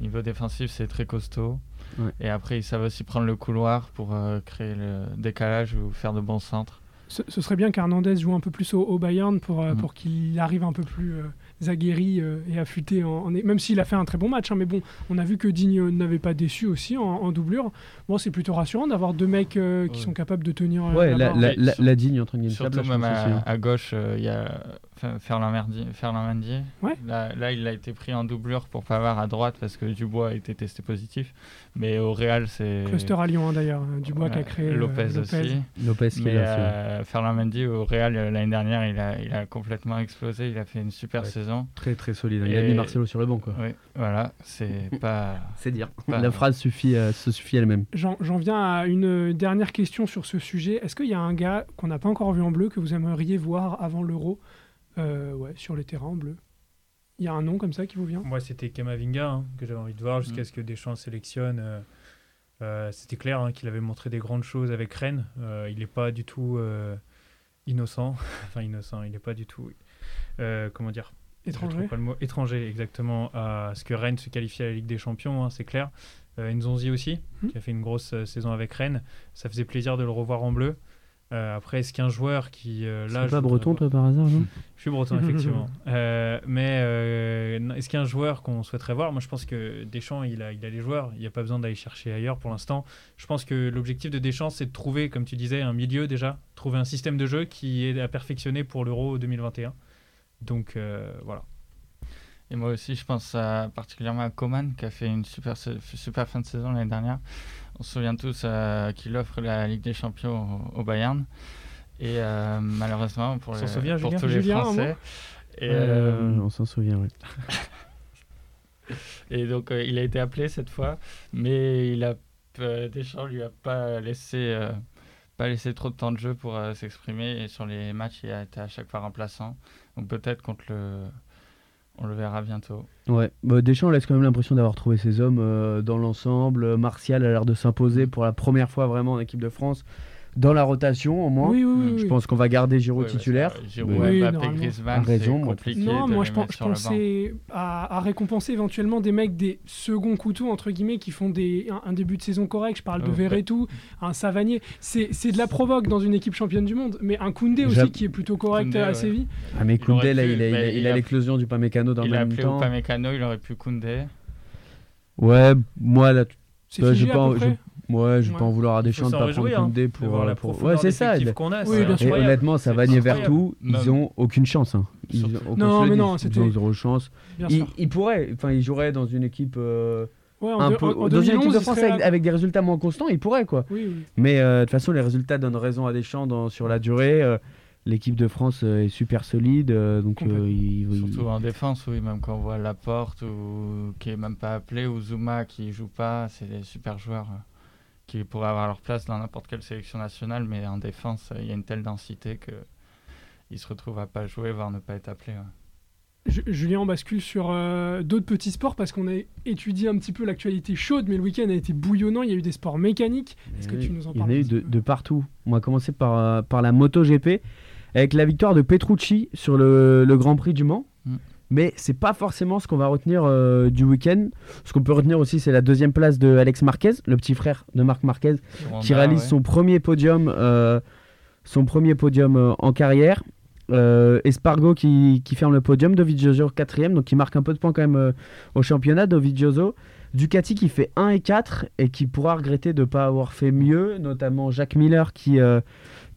niveau défensif c'est très costaud. Ouais. Et après ils savent aussi prendre le couloir pour euh, créer le décalage ou faire de bons centres. Ce, ce serait bien qu'Hernandez joue un peu plus au, au Bayern pour, euh, Mm. pour qu'il arrive un peu plus euh, aguerri euh, et affûté, en, en- même s'il a fait un très bon match. hein, mais bon, on a vu que Digne n'avait pas déçu aussi en, en doublure. Bon, c'est plutôt rassurant d'avoir deux mecs euh, qui Ouais. sont capables de tenir. Ouais, la la, la, la- digne en train de gagner une Surtout même à, hein. à gauche, euh, il y a Ferland Mendy. Ferland Mendy. Ouais. Là, là, il a été pris en doublure pour Pavard à droite parce que Dubois a été testé positif. Mais au Real, c'est. Cluster à Lyon hein, d'ailleurs, euh, Dubois qui a créé euh, Lopez, aussi. Lopez qui est là. euh, Ferland Mendy au Real euh, l'année dernière, il a, il a complètement explosé. Il a fait une super Ouais. saison. Très très solide. hein. Il a mis Marcelo sur le banc. quoi. Oui, voilà, c'est pas. C'est dire. Pas- La phrase suffit, euh, se suffit elle-même. J'en viens à une dernière question sur ce sujet. Est-ce qu'il y a un gars qu'on n'a pas encore vu en bleu que vous aimeriez voir avant l'Euro? Euh, ouais, sur les terrains en bleu Il y a un nom comme ça qui vous vient? Moi, c'était Kamavinga hein, que j'avais envie de voir jusqu'à Mm. ce que Deschamps le sélectionne. euh, euh, c'était clair hein, qu'il avait montré des grandes choses avec Rennes. Euh, il n'est pas du tout euh, innocent. enfin, innocent, il n'est pas du tout. euh, comment dire? Je Étranger pas le mot étranger, exactement, à ce que Rennes se qualifie à la Ligue des Champions, hein, c'est clair. Euh, Nzonzi aussi, Mhm. qui a fait une grosse euh, saison avec Rennes. Ça faisait plaisir de le revoir en bleu. Euh, après, est-ce qu'un joueur qui. euh, là, pas breton, toi, par hasard, non? Je suis breton, effectivement. Euh, mais euh, est-ce qu'il y a un joueur qu'on souhaiterait voir? Moi, je pense que Deschamps, il a, il a les joueurs. Il n'y a pas besoin d'aller chercher ailleurs pour l'instant. Je pense que l'objectif de Deschamps, c'est de trouver, comme tu disais, un milieu déjà. Trouver un système de jeu qui est à perfectionner pour l'Euro 2021. Donc, euh, voilà. Et moi aussi, je pense à- particulièrement à Coman qui a fait une super fin de saison l'année dernière. On se souvient tous euh, qu'il offre la Ligue des Champions au, au Bayern. Et euh, malheureusement, pour, les- s'en souvient, pour Julien tous les Julien, Français. Et, Euh, euh, On s'en souvient, oui. et donc, euh, il a été appelé cette fois, mais il a, euh, Deschamps lui a pas laissé, euh, pas laissé trop de temps de jeu pour euh, s'exprimer. Et sur les matchs, il a été à chaque fois remplaçant. Donc peut-être contre le. On le verra bientôt. Ouais, bah, Deschamps laisse quand même l'impression d'avoir trouvé ses hommes euh, dans l'ensemble. Martial a l'air de s'imposer pour la première fois vraiment en équipe de France dans la rotation au moins. Oui, oui, oui. Je oui. pense qu'on va garder Giroud titulaire. Giroud, Mbappé. Griezmann, A raison, compliqué Non, de moi les je, je pensais à, à récompenser éventuellement des mecs des seconds couteaux, entre guillemets, qui font des, un, un début de saison correct. Je parle de Oh, Verretou, un Savanier. C'est c'est de la provoque dans une équipe championne du monde, mais un Koundé aussi qui est plutôt correct Koundé, à ouais. Séville. Ah mais Il Koundé, là, pu, il a, il a- il il a a- l'éclosion du Pamecano dans Il le a même appelé temps. Upamecano, il aurait pu Koundé. Ouais, moi là, C'est à pas-. Ouais, je vais Ouais. pas en vouloir à Il Deschamps de pas prendre réjouir, hein, Koundé pour. voir la pour- profondeur Ouais, c'est ça. qu'on a. Oui. Et honnêtement, Savanier incroyable. Vertou, ils ont aucune chance. hein. Ils ont- Non, mais non, ils ont zéro chance. Ils, pourraient, enfin, ils joueraient dans une équipe. euh, Ouais, en un deux- peu, en- en dans une 2011, équipe de il France avec, avec des résultats moins constants, ils pourraient quoi. Oui, oui. Mais euh, de toute façon, les résultats donnent raison à Deschamps dans, sur la durée. Euh, L'équipe de France euh, est super solide, euh, donc euh, il- il- Surtout en défense, oui, même quand on voit Laporte ou qui est même pas appelé ou Zuma qui joue pas, c'est des super joueurs euh, qui pourraient avoir leur place dans n'importe quelle sélection nationale, mais en défense, il y a une telle densité que ils se retrouvent à pas jouer, voire ne pas être appelés. ouais. Julien, on bascule sur euh, d'autres petits sports parce qu'on a étudié un petit peu l'actualité chaude, mais le week-end a été bouillonnant. Il y a eu des sports mécaniques. Est-ce que tu nous en Il y en parles a eu de, partout. On va commencer par, euh, par la MotoGP avec la victoire de Petrucci sur le, le Grand Prix du Mans. Mm. Mais c'est pas forcément ce qu'on va retenir euh, du week-end. Ce qu'on peut retenir aussi, c'est la deuxième place de Alex Marquez, le petit frère de Marc Marquez, qui réalise ouais. son premier podium, euh, son premier podium euh, en carrière. Espargo qui, qui ferme le podium, Dovizioso quatrième, donc qui marque un peu de points quand même au championnat. Dovizioso, Ducati qui fait 1 et 4 et qui pourra regretter de ne pas avoir fait mieux, notamment Jacques Miller qui,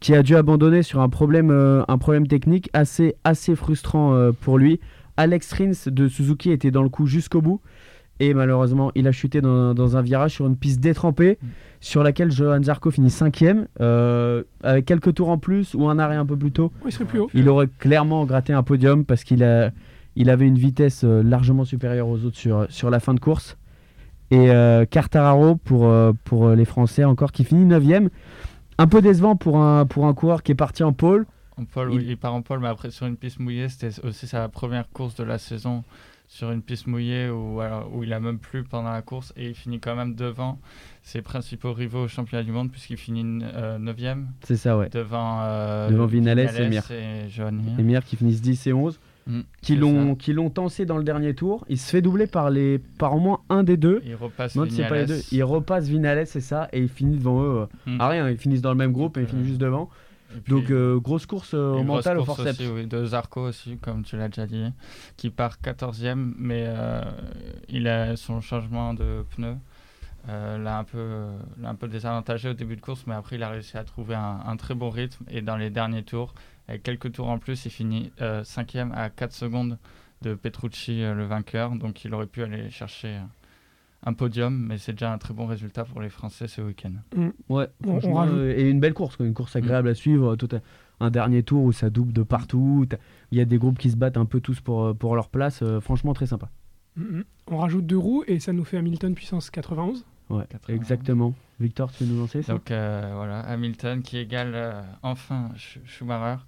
qui a dû abandonner sur un problème, un problème technique assez, assez frustrant pour lui. Alex Rins de Suzuki était dans le coup jusqu'au bout. Et malheureusement, il a chuté dans, dans un virage sur une piste détrempée, sur laquelle Johan Zarco finit cinquième, euh, avec quelques tours en plus ou un arrêt un peu plus tôt. Il serait plus haut. Il aurait clairement gratté un podium parce qu'il a, il avait une vitesse euh, largement supérieure aux autres sur, sur la fin de course. Et euh, Quartararo pour, euh, pour les Français encore qui finit 9ème. Un peu décevant pour un, pour un coureur qui est parti en pôle. En pole, Il- oui, il part en pole, mais après sur une piste mouillée, c'était aussi sa première course de la saison sur une piste mouillée où, alors, où il a même plu pendant la course et il finit quand même devant ses principaux rivaux au championnat du monde puisqu'il finit 9e C'est ça, ouais. devant, euh, Devant Vinales et Mir. et Johan Mir. Qui finissent 10 et 11, Mm, qui l'ont ça. qui l'ont tensé dans le dernier tour. Il se fait doubler par, les, par au moins un des deux. Il repasse Non, c'est pas les deux. Il repasse Vinales, c'est ça, et il finit devant eux. euh, Mm. À rien, ils finissent dans le même groupe et ils Euh, finissent juste devant. Puis- Donc, euh, grosse course euh, au mental, au forceps. aussi, oui, de Zarco aussi, comme tu l'as déjà dit, qui part 14e, mais euh, il a son changement de pneu. l'a un peu l'a un peu désavantagé au début de course mais après il a réussi à trouver un, un très bon rythme et dans les derniers tours avec quelques tours en plus il finit 5e à 4 secondes de Petrucci le vainqueur donc il aurait pu aller chercher un podium mais c'est déjà un très bon résultat pour les Français ce week-end Ouais, On- on franchement, rajoute- euh, et une belle course, une course agréable à suivre. Tout un, un dernier tour où ça double de partout. Il y a des groupes qui se battent un peu tous pour, euh, pour leur place. euh, franchement, très sympa. Mhm. On rajoute deux roues et ça nous fait Hamilton puissance 91. Ouais, 80. exactement. Victor, tu veux nous lancer ça Donc euh, voilà, Hamilton qui égale euh, enfin Sch- Schumacher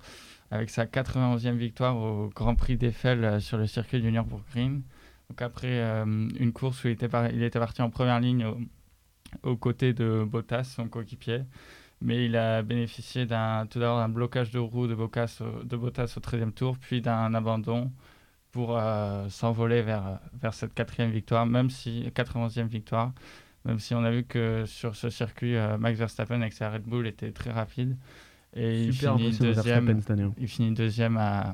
avec sa 91e victoire au Grand Prix d'Eiffel euh, sur le circuit du Nürburgring. Donc après euh, une course où il était, par- il était parti en première ligne au- aux côtés de Bottas, son coéquipier. Mais il a bénéficié d'un, tout d'abord d'un blocage de roue de Bottas, au- de Bottas au 13e tour, puis d'un abandon pour euh, s'envoler vers, vers cette quatrième victoire, même si 91e victoire, même si on a vu que sur ce circuit, euh, Max Verstappen avec sa Red Bull était très rapide. Et il finit, deuxième, hein. il finit deuxième à,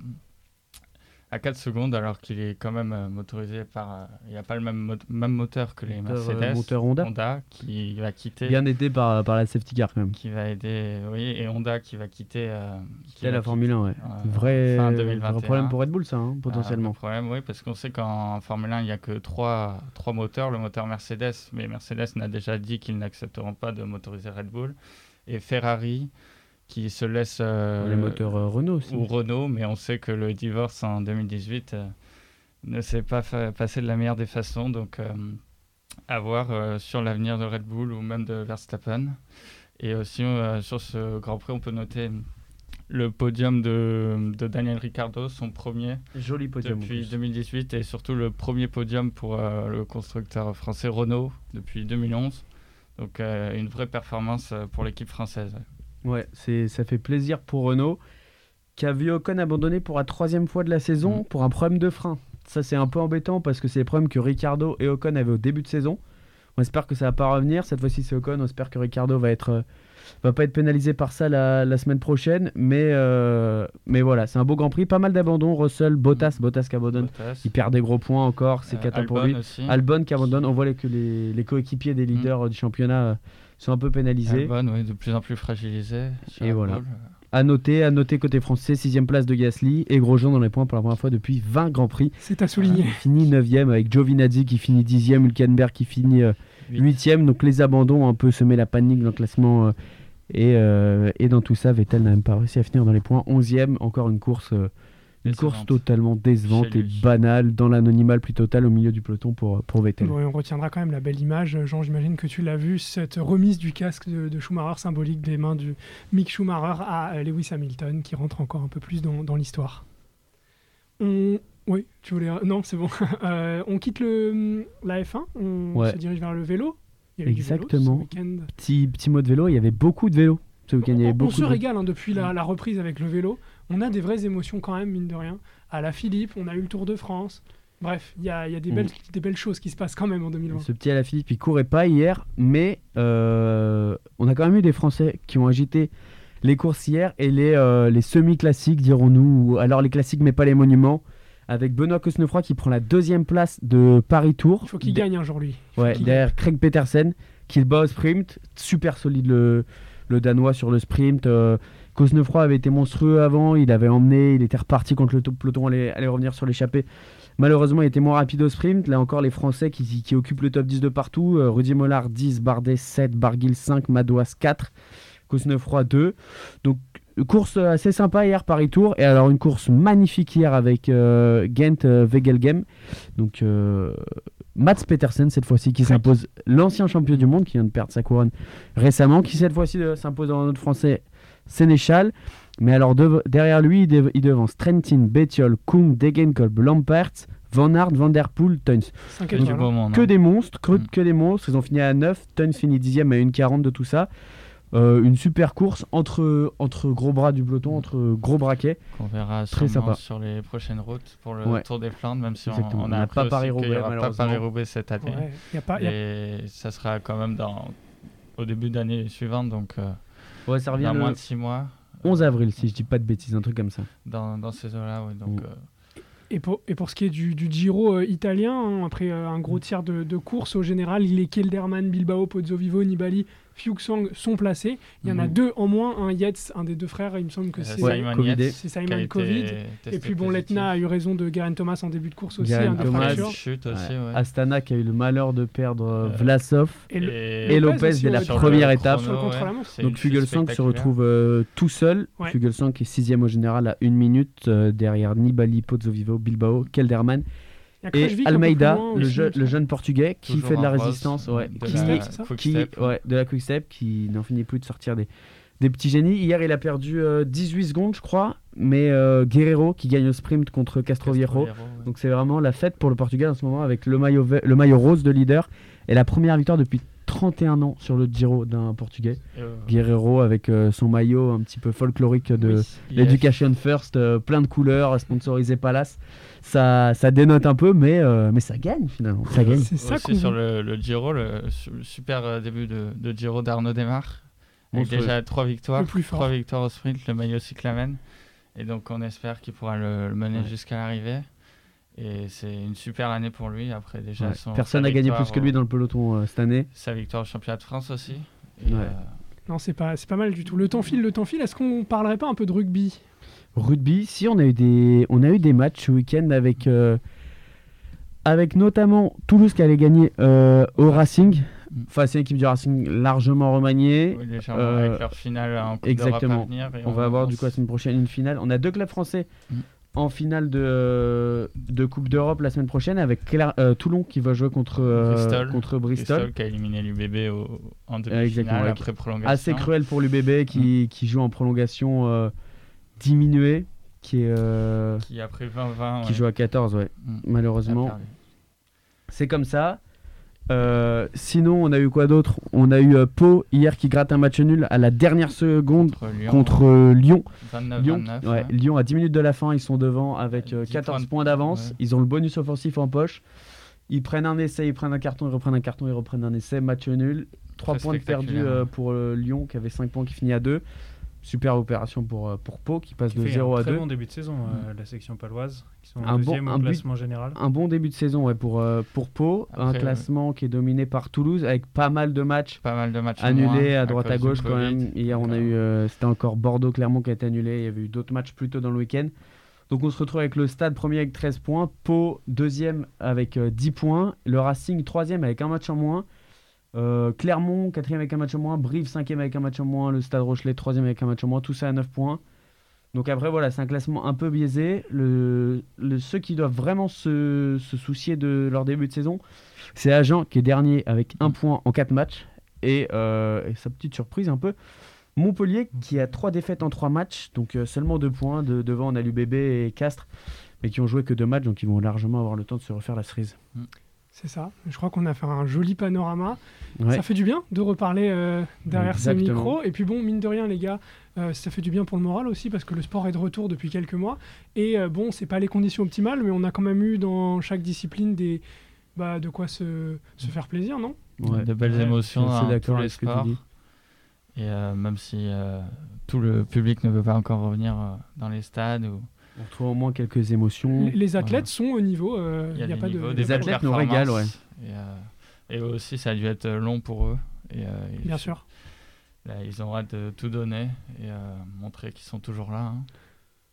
à 4 secondes, alors qu'il est quand même euh, motorisé par. euh, il n'y a pas le même, mo- même moteur que les euh, Mercedes. moteur Honda. qui va quitter. Bien aidé par, par la safety car quand même. Qui va aider. Oui, et Honda qui va quitter. euh, qui C'est va la Formule 1, ouais. euh, Vrai, fin vrai 2021. problème pour Red Bull, ça, hein, Ah, potentiellement. le problème, oui, parce qu'on sait qu'en Formule 1, il n'y a que trois, trois moteurs. Le moteur Mercedes, mais Mercedes n'a déjà dit qu'ils n'accepteront pas de motoriser Red Bull. Et Ferrari, qui se laisse. euh, les moteurs euh, Renault aussi. Ou Renault, mais on sait que le divorce en 2018 euh, ne s'est pas passé de la meilleure des façons. Donc, à voir sur l'avenir de Red Bull ou même de Verstappen. Et aussi, sur ce Grand Prix, on peut noter le podium de, de Daniel Ricciardo, son premier Joli podium. depuis plus. 2018 et surtout le premier podium pour euh, le constructeur français Renault depuis 2011. Donc euh, une vraie performance pour l'équipe française. Ouais, c'est, ça fait plaisir pour Renault, qui a vu Ocon abandonner pour la troisième fois de la saison Mm. pour un problème de frein. Ça, c'est un peu embêtant parce que c'est les problèmes que Ricardo et Ocon avaient au début de saison. On espère que ça va pas revenir. Cette fois-ci, c'est Ocon. On espère que Ricardo va être, euh, va pas être pénalisé par ça la, la semaine prochaine. Mais, euh, mais voilà, c'est un beau Grand Prix. Pas mal d'abandons. Russell, Bottas, Bottas qui abandonne. Bottas. Il perd des gros points encore. C'est Euh, cata pour Albon lui. aussi. Albon qui abandonne. On voit que les, les coéquipiers des leaders euh, du championnat euh, sont un peu pénalisés. Albon, oui, de plus en plus fragilisé. sur Et voilà. À noter, à noter côté français, sixième place de Gasly et Grosjean dans les points pour la première fois depuis 20 Grands Prix. C'est à souligner. Il finit 9ème avec Giovinazzi qui finit 10ème, Hülkenberg qui finit euh, Huit. 8ème. Donc les abandons ont un peu semé la panique dans le classement. euh, et, euh, et dans tout ça, Vettel n'a même pas réussi à finir dans les points. 11ème, encore une course, euh, une course totalement décevante et banale dans l'anonymat le plus total au milieu du peloton pour, pour Vettel. Bon, on retiendra quand même la belle image. Jean, j'imagine que tu l'as vu, cette remise du casque de, de Schumacher symbolique des mains du Mick Schumacher à euh, Lewis Hamilton, qui rentre encore un peu plus dans, dans l'histoire. On... Oui, tu voulais... Non, c'est bon. Euh, on quitte le, la F1, on Ouais. se dirige vers le vélo. Il y avait du vélo Exactement. ce. Petit, petit mot de vélo, il y avait beaucoup de vélos ce week-end. Il y On, avait on beaucoup se de- régale hein, depuis la, la reprise avec le vélo. On a des vraies émotions quand même, mine de rien. À la Philippe, on a eu le Tour de France. Bref, il y a, il y a des, Mm. belles, des belles choses qui se passent quand même en 2020. Ce petit Alaphilippe, il courait pas hier, mais euh, on a quand même eu des Français qui ont agité les courses hier et les, euh, les semi-classiques, dirons-nous, ou alors les classiques mais pas les monuments, avec Benoît Cosnefroy qui prend la deuxième place de Paris-Tour. Il faut qu'il gagne un jour, lui. Ouais, qu'il derrière Craig Petersen, qui le bat au sprint. Super solide le, le Danois sur le sprint. Euh, Cosnefroy avait été monstrueux avant, il avait emmené, il était reparti quand le peloton allait, revenir sur l'échappée. Malheureusement, il était moins rapide au sprint. Là encore, les Français qui, occupent le top 10 de partout. Euh, Rudy Mollard 10, Bardet 7, Barguil 5, Madouas 4, Cosnefroy 2. Donc, course assez sympa hier, Paris-Tour. Et alors, une course magnifique hier avec euh, Gent euh, Wegelgem. Donc, Mats Petersen cette fois-ci qui s'impose, l'ancien champion du monde qui vient de perdre sa couronne récemment, qui cette fois-ci s'impose dans notre français Sénéchal. Mais alors derrière lui, il, dev- il devance Trentin, Bettiol, Kung, Degenkolb, Lampert, Van Aert, Van Der Poel, Tuns. 5 Que du beau monde. Que hein. des monstres, que, Mm. que des monstres. Ils ont fini à 9. Tuns finit 10ème à 1,40 de tout ça. Euh, une super course entre, entre gros bras du peloton, entre gros braquets. Qu'on verra Très sûrement sympa. sur les prochaines routes pour le Ouais. Tour des Flandres, même si on, Exactement. n'a pas Paris-Roubaix. Paris-Roubaix cette année. Ouais, y a pas, y a- Et ça sera quand même dans, au début d'année suivante, donc euh, Ouais, ça revient dans le moins de 6 mois. 11 avril, si je dis pas de bêtises, un truc comme ça. Dans, dans ces eaux-là, oui. Donc, Mm. euh, Et pour, et pour ce qui est du, du Giro euh, italien, hein, après euh, un gros tiers de, de course, au général, il est Kelderman, Bilbao, Pozzovivo, Nibali, Fuglsang sont placés. Il y en a Mhm. deux en moins, un Yates, un des deux frères, il me semble que euh, c'est Ouais, Simon Covid. Et puis bon. Letna a eu raison de Geraint Thomas en début de course aussi, Geraint un Thomas, chute aussi, Ouais. ouais. Astana qui a eu le malheur de perdre euh, Vlasov. Et, Lopez dès la première le étape. Donc Fugelsang se retrouve euh, tout seul. Ouais. Fugelsang qui est sixième au général à une minute euh, derrière Nibali, Pozzovivo, Bilbao, Kelderman et Almeida, loin le, je- jeune portugais qui Toujours fait de la résistance, ouais, de Qui la qui- ouais, de la quick step, qui n'en finit plus de sortir des, des petits génies. Hier, il a perdu euh, 18 secondes, je crois, mais euh, Guerrero qui gagne le sprint contre Castroviejo. Castroviejo, ouais. Donc c'est vraiment la fête pour le Portugal en ce moment avec le maillot, le maillot rose de leader et la première victoire depuis 31 ans sur le Giro d'un Portugais. Euh, Guerrero avec euh, son maillot un petit peu folklorique de oui, l'Education First, euh, plein de couleurs, sponsorisé Palace. Ça, ça dénote un peu, mais, euh, mais ça gagne finalement. Ça gagne. C'est ça aussi sur le, le Giro, le, su- le super début de, de Giro d'Arnaud Desmar. Avec déjà trois victoires, Le plus fort. trois victoires au sprint, le maillot cyclamen. Et donc on espère qu'il pourra le, le mener Ouais. jusqu'à l'arrivée. Et c'est une super année pour lui. Après déjà Ouais. son, Personne n'a gagné plus que lui dans le peloton euh, cette année. Sa victoire au championnat de France aussi. Et, Ouais. euh, Non, c'est pas, mal du tout. Le temps file, le temps file. Est-ce qu'on parlerait pas un peu de rugby? Rugby, si on a eu des, on a eu des matchs ce week-end avec, euh, avec notamment Toulouse qui allait gagner euh, au Racing. Mm. Enfin, c'est une équipe du Racing largement remaniée. oui, Euh, avec leur finale en Coupe exactement. à venir. Et On va avoir du coup la semaine prochaine une finale. On a deux clubs français Mm. En finale de, de Coupe d'Europe la semaine prochaine avec euh, Toulon qui va jouer contre euh, Bristol. contre Bristol. Bristol qui a éliminé l'UBB en exactement, demi-finale après prolongation. Assez cruel pour l'UBB Mm. qui, qui joue en prolongation euh, diminuée, qui, est, euh, Qui a pris 20-20. qui ouais. joue à 14, ouais. Mm. malheureusement. C'est comme ça. Euh, sinon, on a eu quoi d'autre? On a eu euh, Pau hier qui gratte un match nul à la dernière seconde Contre Lyon. contre euh, Lyon. 29, Lyon, 29, ouais, ouais. Lyon à 10 minutes de la fin, ils sont devant avec euh, 10 14 points points, de- d'avance. ouais. Ils ont le bonus offensif en poche. Ils prennent un essai, ils prennent un carton, ils reprennent un carton, ils reprennent un essai. Match nul. 3 Très points de perdus euh, pour euh, Lyon qui avait 5 points qui finit à 2. Super opération pour, euh, pour Pau qui passe Qui de fait 0 un à très 2. bon début de saison, euh, la section paloise, qui sont Un bon- un but- classement général. Un bon début de saison ouais, pour, euh, pour Pau. un classement qui est dominé par Toulouse avec pas mal de matchs Pas mal de matchs en annulés moins à droite à gauche quand même. Hier, on a eu, euh, c'était encore Bordeaux-Clermont qui a été annulé. Il y avait eu d'autres matchs plus tôt dans le week-end. Donc on se retrouve avec le Stade premier avec 13 points, Pau deuxième avec euh, 10 points, le Racing troisième avec un match en moins, euh, Clermont quatrième avec un match en moins, Brive cinquième avec un match en moins, le Stade Rochelet troisième avec un match en moins, tout ça à 9 points. Donc après voilà, c'est un classement un peu biaisé. Ceux qui doivent vraiment se, soucier de leur début de saison, c'est Agen qui est dernier avec un point en 4 matchs. Et, euh, et sa petite surprise un peu, Montpellier qui a 3 défaites en 3 matchs, donc euh, seulement 2 points. De, devant on a et Castres, mais qui ont joué que 2 matchs, donc ils vont largement avoir le temps de se refaire la cerise. C'est ça. Je crois qu'on a fait un joli panorama. Ouais. Ça fait du bien de reparler euh, derrière ces micros. Et puis bon, mine de rien, les gars, euh, ça fait du bien pour le moral aussi parce que le sport est de retour depuis quelques mois. Et euh, bon, c'est pas les conditions optimales, mais on a quand même eu dans chaque discipline des, bah, de quoi se, se faire plaisir, non? Ouais. De belles Ouais, émotions dans d'accord tous les avec ce que tu sports. dis. Et euh, même si euh, tout le public ne veut pas encore revenir euh, dans les stades, ou... On retrouve au moins quelques émotions. Les- Les athlètes sont au niveau. euh, il y a, y a des pas niveaux, de. des Les athlètes nous régalent, performances. Et, euh, et aussi, ça a dû être long pour eux. Et, euh, ils- Bien sûr. Là, ils ont hâte de tout donner et euh, montrer qu'ils sont toujours là. hein.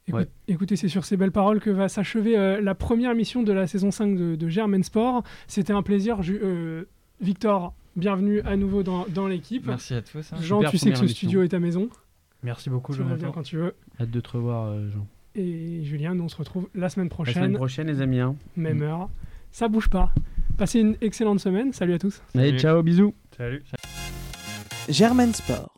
Écoute- Ouais. Écoutez, c'est sur ces belles paroles que va s'achever euh, la première émission de la saison 5 de, de Germain Sport. C'était un plaisir. Euh, Victor, bienvenue à nouveau dans, dans l'équipe. Merci à tous. hein. Jean, Super tu sais que ce émission. studio est ta maison. Merci beaucoup, Tu reviens quand tu veux. Hâte de te revoir, euh, Jean. Et Julien, nous on se retrouve la semaine La prochaine, semaine prochaine, les amis. hein. même Mm. heure. Ça bouge pas. Passez une excellente semaine. Salut à tous. Allez, Salut. ciao, bisous. Salut. Germain Sport.